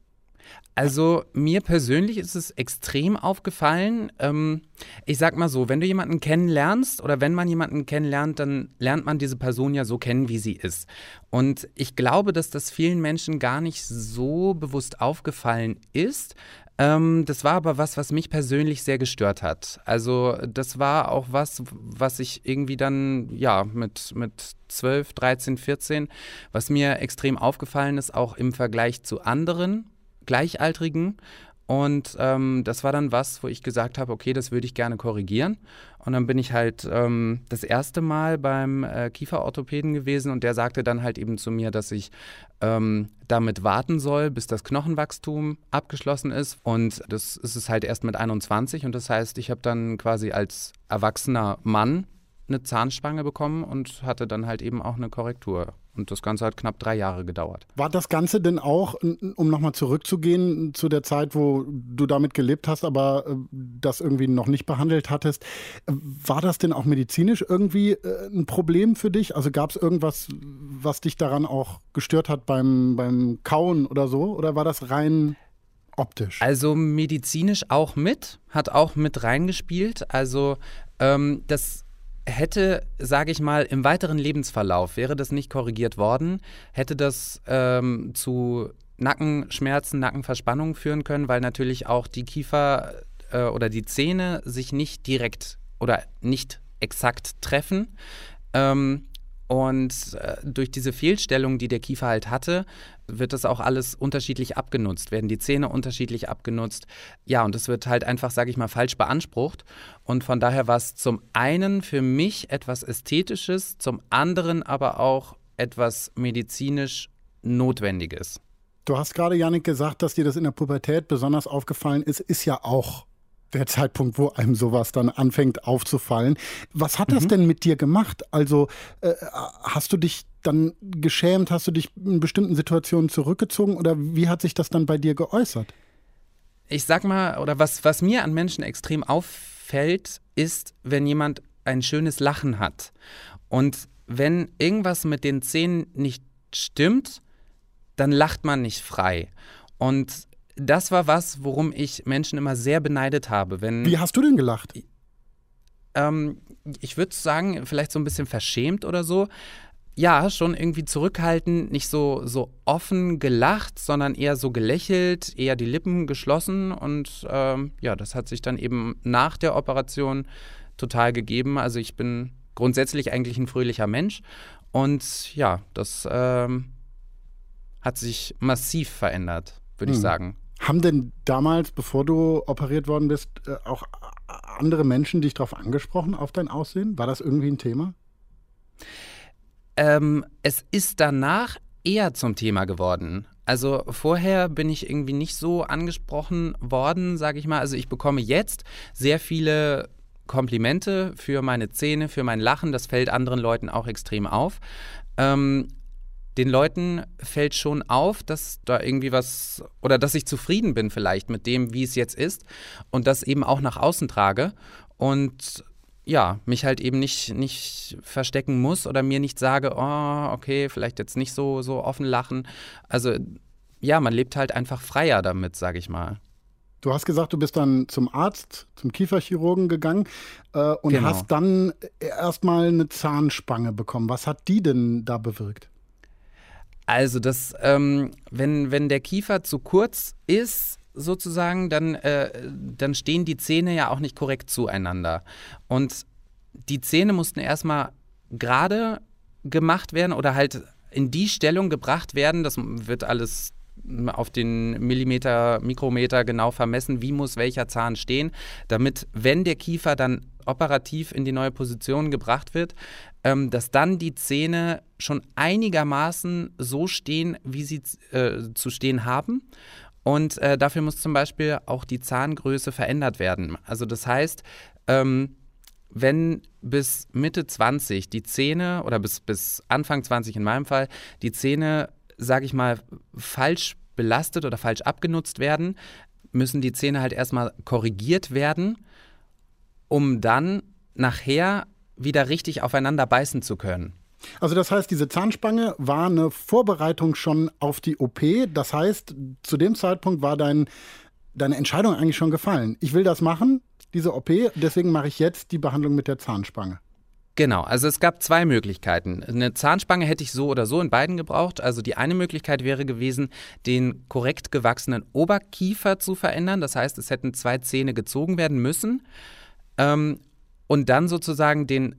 Also mir persönlich ist es extrem aufgefallen. Ähm, ich sag mal so, wenn du jemanden kennenlernst oder wenn man jemanden kennenlernt, dann lernt man diese Person ja so kennen, wie sie ist. Und ich glaube, dass das vielen Menschen gar nicht so bewusst aufgefallen ist. Ähm, das war aber was, was mich persönlich sehr gestört hat. Also das war auch was, was ich irgendwie dann, ja, mit, mit 12, 13, 14, was mir extrem aufgefallen ist, auch im Vergleich zu anderen Gleichaltrigen. Und ähm, das war dann was, wo ich gesagt habe, okay, das würde ich gerne korrigieren. Und dann bin ich halt ähm, das erste Mal beim äh, Kieferorthopäden gewesen und der sagte dann halt eben zu mir, dass ich ähm, damit warten soll, bis das Knochenwachstum abgeschlossen ist. Und das ist es halt erst mit 21. Und das heißt, ich habe dann quasi als erwachsener Mann eine Zahnspange bekommen und hatte dann halt eben auch eine Korrektur. Und das Ganze hat knapp drei Jahre gedauert. War das Ganze denn auch, um nochmal zurückzugehen zu der Zeit, wo du damit gelebt hast, aber äh, das irgendwie noch nicht behandelt hattest, war das denn auch medizinisch irgendwie äh, ein Problem für dich? Also gab es irgendwas, was dich daran auch gestört hat beim, beim Kauen oder so? Oder war das rein optisch? Also medizinisch auch mit, hat auch mit reingespielt. Also ähm, das hätte, sage ich mal, im weiteren Lebensverlauf, wäre das nicht korrigiert worden, hätte das ähm, zu Nackenschmerzen, Nackenverspannungen führen können, weil natürlich auch die Kiefer äh, oder die Zähne sich nicht direkt oder nicht exakt treffen. Ähm, und äh, durch diese Fehlstellung, die der Kiefer halt hatte, wird das auch alles unterschiedlich abgenutzt, werden die Zähne unterschiedlich abgenutzt. Ja, und das wird halt einfach, sage ich mal, falsch beansprucht. Und von daher war es zum einen für mich etwas Ästhetisches, zum anderen aber auch etwas medizinisch Notwendiges. Du hast gerade, Janik, gesagt, dass dir das in der Pubertät besonders aufgefallen ist, ist ja auch der Zeitpunkt, wo einem sowas dann anfängt aufzufallen. Was hat das mhm. denn mit dir gemacht? Also äh, hast du dich dann geschämt, hast du dich in bestimmten Situationen zurückgezogen oder wie hat sich das dann bei dir geäußert? Ich sag mal, oder was, was mir an Menschen extrem auffällt, ist, wenn jemand ein schönes Lachen hat. Und wenn irgendwas mit den Zähnen nicht stimmt, dann lacht man nicht frei. Und das war was, worum ich Menschen immer sehr beneidet habe. Wenn, Wie hast du denn gelacht? Ähm, ich würde sagen, vielleicht so ein bisschen verschämt oder so. Ja, schon irgendwie zurückhaltend, nicht so, so offen gelacht, sondern eher so gelächelt, eher die Lippen geschlossen. Und ähm, ja, das hat sich dann eben nach der Operation total gegeben. Also ich bin grundsätzlich eigentlich ein fröhlicher Mensch. Und ja, das ähm, hat sich massiv verändert, würde hm. ich sagen. Haben denn damals, bevor du operiert worden bist, äh, auch andere Menschen dich darauf angesprochen, auf dein Aussehen? War das irgendwie ein Thema? Ähm, es ist danach eher zum Thema geworden. Also vorher bin ich irgendwie nicht so angesprochen worden, sage ich mal. Also ich bekomme jetzt sehr viele Komplimente für meine Zähne, für mein Lachen. Das fällt anderen Leuten auch extrem auf. Ähm, den Leuten fällt schon auf, dass da irgendwie was oder dass ich zufrieden bin vielleicht mit dem, wie es jetzt ist und das eben auch nach außen trage und ja, mich halt eben nicht, nicht verstecken muss oder mir nicht sage, oh, okay, vielleicht jetzt nicht so, so offen lachen. Also ja, man lebt halt einfach freier damit, sage ich mal. Du hast gesagt, du bist dann zum Arzt, zum Kieferchirurgen gegangen äh, und genau. hast dann erstmal eine Zahnspange bekommen. Was hat die denn da bewirkt? Also, das, ähm, wenn, wenn der Kiefer zu kurz ist, sozusagen, dann, äh, dann stehen die Zähne ja auch nicht korrekt zueinander. Und die Zähne mussten erstmal gerade gemacht werden oder halt in die Stellung gebracht werden. Das wird alles auf den Millimeter, Mikrometer genau vermessen, wie muss welcher Zahn stehen, damit, wenn der Kiefer dann operativ in die neue Position gebracht wird, ähm, dass dann die Zähne schon einigermaßen so stehen, wie sie äh, zu stehen haben. Und äh, dafür muss zum Beispiel auch die Zahngröße verändert werden. Also das heißt, ähm, wenn bis Mitte 20 die Zähne oder bis, bis Anfang 20 in meinem Fall die Zähne, sage ich mal, falsch belastet oder falsch abgenutzt werden, müssen die Zähne halt erstmal korrigiert werden, um dann nachher wieder richtig aufeinander beißen zu können. Also das heißt, diese Zahnspange war eine Vorbereitung schon auf die OP. Das heißt, zu dem Zeitpunkt war dein, deine Entscheidung eigentlich schon gefallen. Ich will das machen, diese OP, deswegen mache ich jetzt die Behandlung mit der Zahnspange. Genau, also es gab zwei Möglichkeiten. Eine Zahnspange hätte ich so oder so in beiden gebraucht. Also die eine Möglichkeit wäre gewesen, den korrekt gewachsenen Oberkiefer zu verändern. Das heißt, es hätten zwei Zähne gezogen werden müssen. Ähm, und dann sozusagen den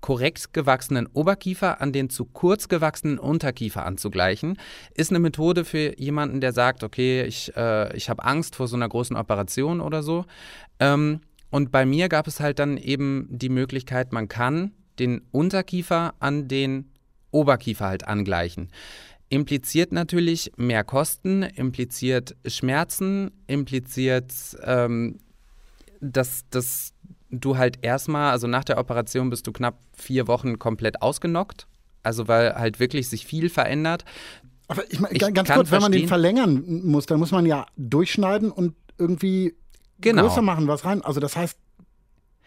korrekt gewachsenen Oberkiefer an den zu kurz gewachsenen Unterkiefer anzugleichen, ist eine Methode für jemanden, der sagt, okay, ich, äh, ich habe Angst vor so einer großen Operation oder so. Ähm, und bei mir gab es halt dann eben die Möglichkeit, man kann den Unterkiefer an den Oberkiefer halt angleichen. Impliziert natürlich mehr Kosten, impliziert Schmerzen, impliziert, ähm, dass, dass du halt erstmal, also nach der Operation bist du knapp vier Wochen komplett ausgenockt. Also weil halt wirklich sich viel verändert. Aber ich meine, ganz kurz, wenn man den verlängern muss, dann muss man ja durchschneiden und irgendwie genau. größer machen, was rein. Also das heißt,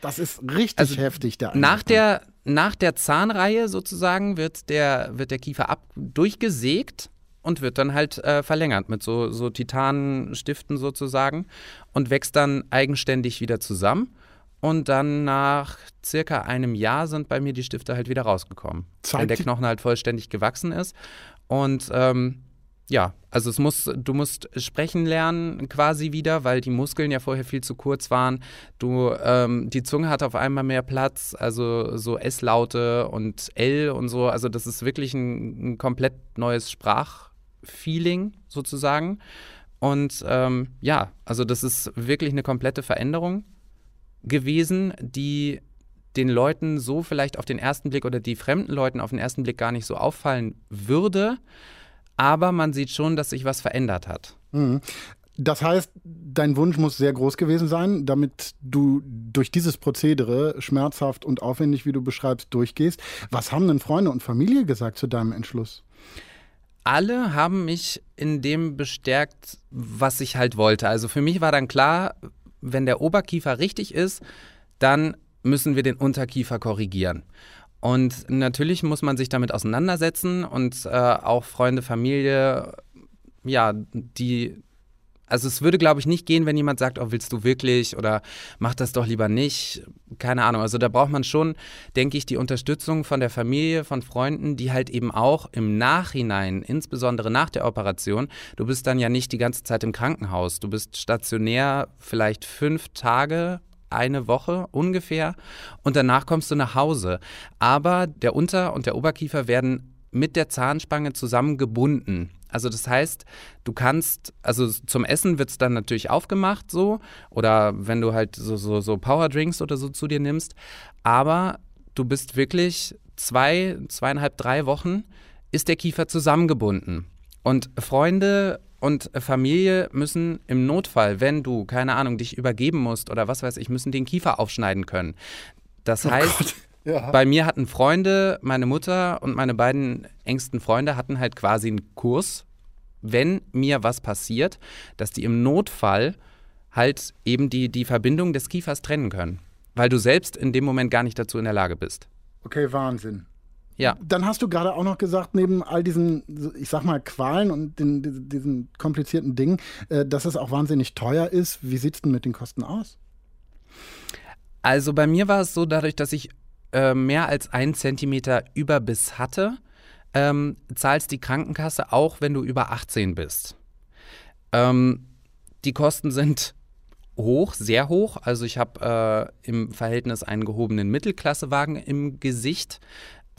das ist richtig also heftig, der nach der, nach der Zahnreihe sozusagen wird der, wird der Kiefer ab durchgesägt und wird dann halt äh, verlängert mit so, so Titanstiften sozusagen und wächst dann eigenständig wieder zusammen. Und dann nach circa einem Jahr sind bei mir die Stifte halt wieder rausgekommen, Zeit weil der Knochen halt vollständig gewachsen ist. Und ähm, ja, also es muss, du musst sprechen lernen quasi wieder, weil die Muskeln ja vorher viel zu kurz waren. Du, ähm, die Zunge hat auf einmal mehr Platz, also so S-Laute und L und so. Also das ist wirklich ein, ein komplett neues Sprachfeeling sozusagen. Und ähm, ja, also das ist wirklich eine komplette Veränderung gewesen, die den Leuten so vielleicht auf den ersten Blick oder die fremden Leuten auf den ersten Blick gar nicht so auffallen würde. Aber man sieht schon, dass sich was verändert hat. Mhm. Das heißt, dein Wunsch muss sehr groß gewesen sein, damit du durch dieses Prozedere schmerzhaft und aufwendig, wie du beschreibst, durchgehst. Was haben denn Freunde und Familie gesagt zu deinem Entschluss? Alle haben mich in dem bestärkt, was ich halt wollte. Also für mich war dann klar, wenn der Oberkiefer richtig ist, dann müssen wir den Unterkiefer korrigieren. Und natürlich muss man sich damit auseinandersetzen und äh, auch Freunde, Familie, ja, die also es würde, glaube ich, nicht gehen, wenn jemand sagt, oh, willst du wirklich oder mach das doch lieber nicht. Keine Ahnung. Also da braucht man schon, denke ich, die Unterstützung von der Familie, von Freunden, die halt eben auch im Nachhinein, insbesondere nach der Operation, du bist dann ja nicht die ganze Zeit im Krankenhaus. Du bist stationär vielleicht fünf Tage eine Woche ungefähr und danach kommst du nach Hause. Aber der Unter- und der Oberkiefer werden mit der Zahnspange zusammengebunden. Also das heißt, du kannst, also zum Essen wird es dann natürlich aufgemacht so oder wenn du halt so, so, so Powerdrinks oder so zu dir nimmst, aber du bist wirklich zwei, zweieinhalb, drei Wochen ist der Kiefer zusammengebunden. Und Freunde und Familie müssen im Notfall, wenn du, keine Ahnung, dich übergeben musst oder was weiß ich, müssen den Kiefer aufschneiden können. Das oh heißt, Gott. Ja. Bei mir hatten Freunde, meine Mutter und meine beiden engsten Freunde hatten halt quasi einen Kurs, wenn mir was passiert, dass die im Notfall halt eben die, die Verbindung des Kiefers trennen können. Weil du selbst in dem Moment gar nicht dazu in der Lage bist. Okay, Wahnsinn. Ja. Dann hast du gerade auch noch gesagt, neben all diesen, ich sag mal, Qualen und den, diesen komplizierten Dingen, äh, dass es auch wahnsinnig teuer ist. Wie sieht es denn mit den Kosten aus? Also bei mir war es so, dadurch, dass ich äh, mehr als einen Zentimeter Überbiss hatte, ähm, zahlst die Krankenkasse auch, wenn du über 18 bist. Ähm, die Kosten sind hoch, sehr hoch. Also ich habe äh, im Verhältnis einen gehobenen Mittelklassewagen im Gesicht.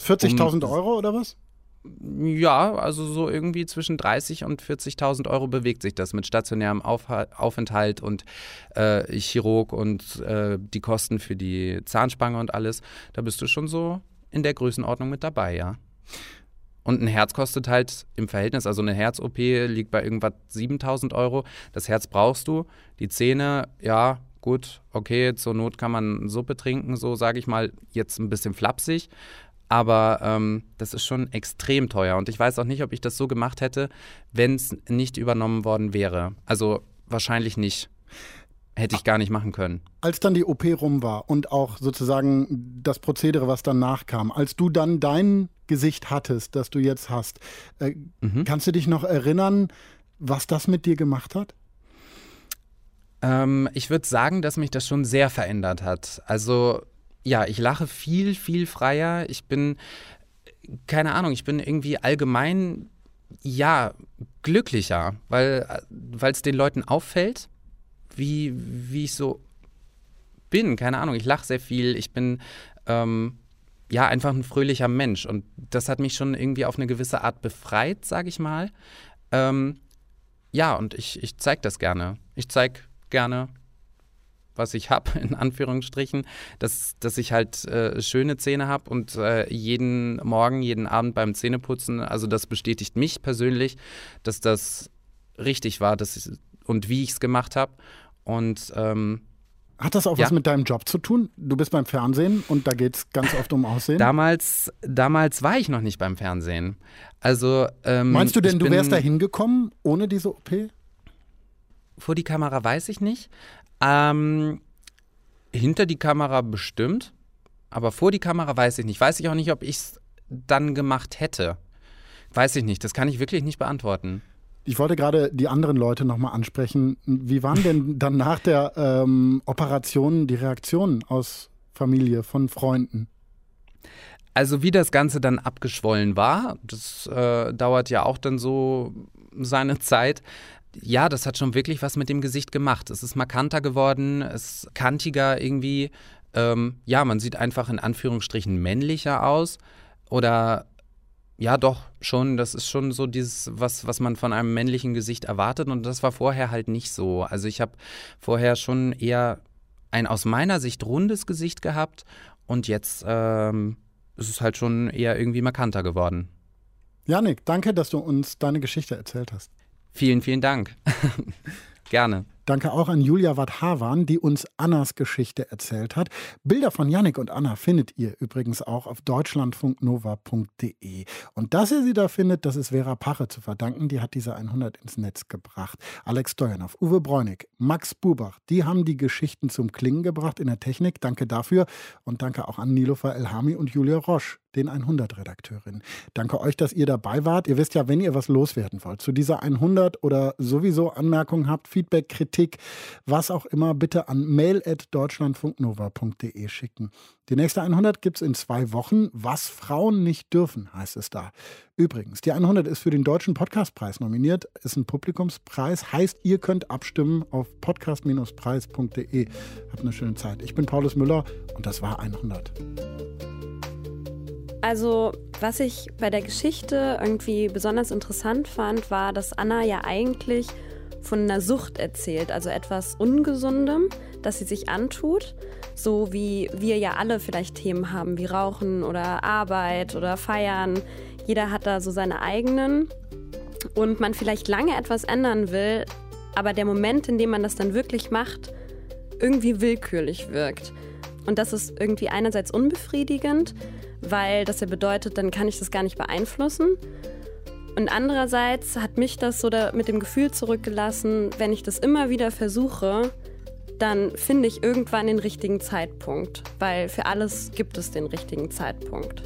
40.000 um, Euro oder was? Ja, also so irgendwie zwischen 30 und 40.000 Euro bewegt sich das mit stationärem Auf Aufenthalt und äh, Chirurg und äh, die Kosten für die Zahnspange und alles. Da bist du schon so in der Größenordnung mit dabei, ja. Und ein Herz kostet halt im Verhältnis, also eine Herz-OP liegt bei irgendwas 7000 Euro. Das Herz brauchst du. Die Zähne, ja, gut, okay, zur Not kann man Suppe trinken, so sage ich mal, jetzt ein bisschen flapsig. Aber ähm, das ist schon extrem teuer. Und ich weiß auch nicht, ob ich das so gemacht hätte, wenn es nicht übernommen worden wäre. Also wahrscheinlich nicht. Hätte ich gar nicht machen können. Als dann die OP rum war und auch sozusagen das Prozedere, was danach kam, als du dann dein Gesicht hattest, das du jetzt hast, äh, mhm. kannst du dich noch erinnern, was das mit dir gemacht hat? Ähm, ich würde sagen, dass mich das schon sehr verändert hat. Also ja, ich lache viel, viel freier. Ich bin, keine Ahnung, ich bin irgendwie allgemein, ja, glücklicher, weil es den Leuten auffällt, wie, wie ich so bin. Keine Ahnung, ich lache sehr viel. Ich bin, ähm, ja, einfach ein fröhlicher Mensch. Und das hat mich schon irgendwie auf eine gewisse Art befreit, sage ich mal. Ähm, ja, und ich, ich zeige das gerne. Ich zeige gerne was ich habe, in Anführungsstrichen, dass, dass ich halt äh, schöne Zähne habe und äh, jeden Morgen, jeden Abend beim Zähneputzen, also das bestätigt mich persönlich, dass das richtig war dass ich, und wie ich es gemacht habe. Und ähm, hat das auch ja. was mit deinem Job zu tun? Du bist beim Fernsehen und da geht es ganz oft um Aussehen? Damals, damals war ich noch nicht beim Fernsehen. Also, ähm, Meinst du denn, du wärst da hingekommen ohne diese OP? Vor die Kamera weiß ich nicht. Ähm, hinter die Kamera bestimmt, aber vor die Kamera weiß ich nicht. Weiß ich auch nicht, ob ich es dann gemacht hätte. Weiß ich nicht. Das kann ich wirklich nicht beantworten. Ich wollte gerade die anderen Leute nochmal ansprechen. Wie waren denn dann nach der ähm, Operation die Reaktionen aus Familie, von Freunden? Also wie das Ganze dann abgeschwollen war, das äh, dauert ja auch dann so seine Zeit ja, das hat schon wirklich was mit dem Gesicht gemacht. Es ist markanter geworden, es ist kantiger irgendwie. Ähm, ja, man sieht einfach in Anführungsstrichen männlicher aus. Oder ja, doch, schon, das ist schon so dieses, was, was man von einem männlichen Gesicht erwartet. Und das war vorher halt nicht so. Also ich habe vorher schon eher ein aus meiner Sicht rundes Gesicht gehabt und jetzt ähm, ist es halt schon eher irgendwie markanter geworden. Janik, danke, dass du uns deine Geschichte erzählt hast. Vielen, vielen Dank. Gerne. Danke auch an Julia Wadhavan, die uns Annas Geschichte erzählt hat. Bilder von Yannick und Anna findet ihr übrigens auch auf deutschlandfunknova.de. Und dass ihr sie da findet, das ist Vera Pache zu verdanken. Die hat diese 100 ins Netz gebracht. Alex Steuernow, Uwe Bräunig, Max Bubach, die haben die Geschichten zum Klingen gebracht in der Technik. Danke dafür. Und danke auch an Nilofer Elhami und Julia Roche den 100-Redakteurin. Danke euch, dass ihr dabei wart. Ihr wisst ja, wenn ihr was loswerden wollt zu dieser 100 oder sowieso Anmerkungen habt, Feedback, Kritik, was auch immer, bitte an mail.deutschlandfunknova.de schicken. Die nächste 100 gibt es in zwei Wochen. Was Frauen nicht dürfen, heißt es da. Übrigens, die 100 ist für den Deutschen Podcastpreis nominiert, ist ein Publikumspreis, heißt, ihr könnt abstimmen auf podcast-preis.de. Habt eine schöne Zeit. Ich bin Paulus Müller und das war 100. Also, was ich bei der Geschichte irgendwie besonders interessant fand, war, dass Anna ja eigentlich von einer Sucht erzählt, also etwas Ungesundem, das sie sich antut, so wie wir ja alle vielleicht Themen haben, wie Rauchen oder Arbeit oder Feiern. Jeder hat da so seine eigenen und man vielleicht lange etwas ändern will, aber der Moment, in dem man das dann wirklich macht, irgendwie willkürlich wirkt. Und das ist irgendwie einerseits unbefriedigend, weil das ja bedeutet, dann kann ich das gar nicht beeinflussen. Und andererseits hat mich das so mit dem Gefühl zurückgelassen, wenn ich das immer wieder versuche, dann finde ich irgendwann den richtigen Zeitpunkt, weil für alles gibt es den richtigen Zeitpunkt.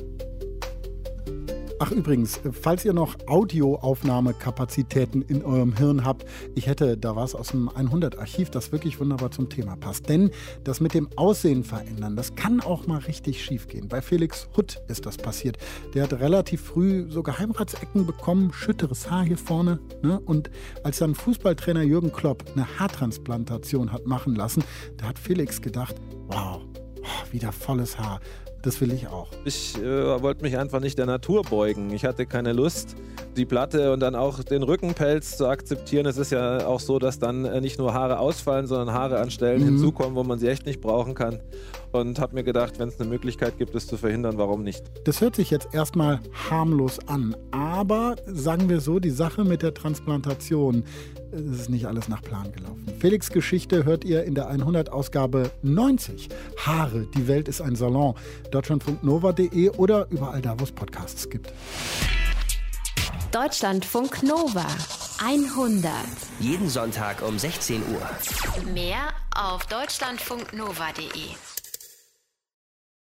Ach übrigens, falls ihr noch Audioaufnahmekapazitäten in eurem Hirn habt, ich hätte da was aus dem 100-Archiv, das wirklich wunderbar zum Thema passt. Denn das mit dem Aussehen verändern, das kann auch mal richtig schief gehen. Bei Felix Hutt ist das passiert. Der hat relativ früh so Geheimratsecken bekommen, schütteres Haar hier vorne. Ne? Und als dann Fußballtrainer Jürgen Klopp eine Haartransplantation hat machen lassen, da hat Felix gedacht, wow, wieder volles Haar. Das will ich auch. Ich äh, wollte mich einfach nicht der Natur beugen. Ich hatte keine Lust, die Platte und dann auch den Rückenpelz zu akzeptieren. Es ist ja auch so, dass dann äh, nicht nur Haare ausfallen, sondern Haare an Stellen mhm. hinzukommen, wo man sie echt nicht brauchen kann. Und habe mir gedacht, wenn es eine Möglichkeit gibt, es zu verhindern, warum nicht? Das hört sich jetzt erstmal harmlos an. Aber sagen wir so, die Sache mit der Transplantation, es ist nicht alles nach Plan gelaufen. Felix Geschichte hört ihr in der 100-Ausgabe 90. Haare, die Welt ist ein Salon. Deutschlandfunknova.de oder überall da, wo es Podcasts gibt. Deutschlandfunk Nova 100. Jeden Sonntag um 16 Uhr. Mehr auf deutschlandfunknova.de.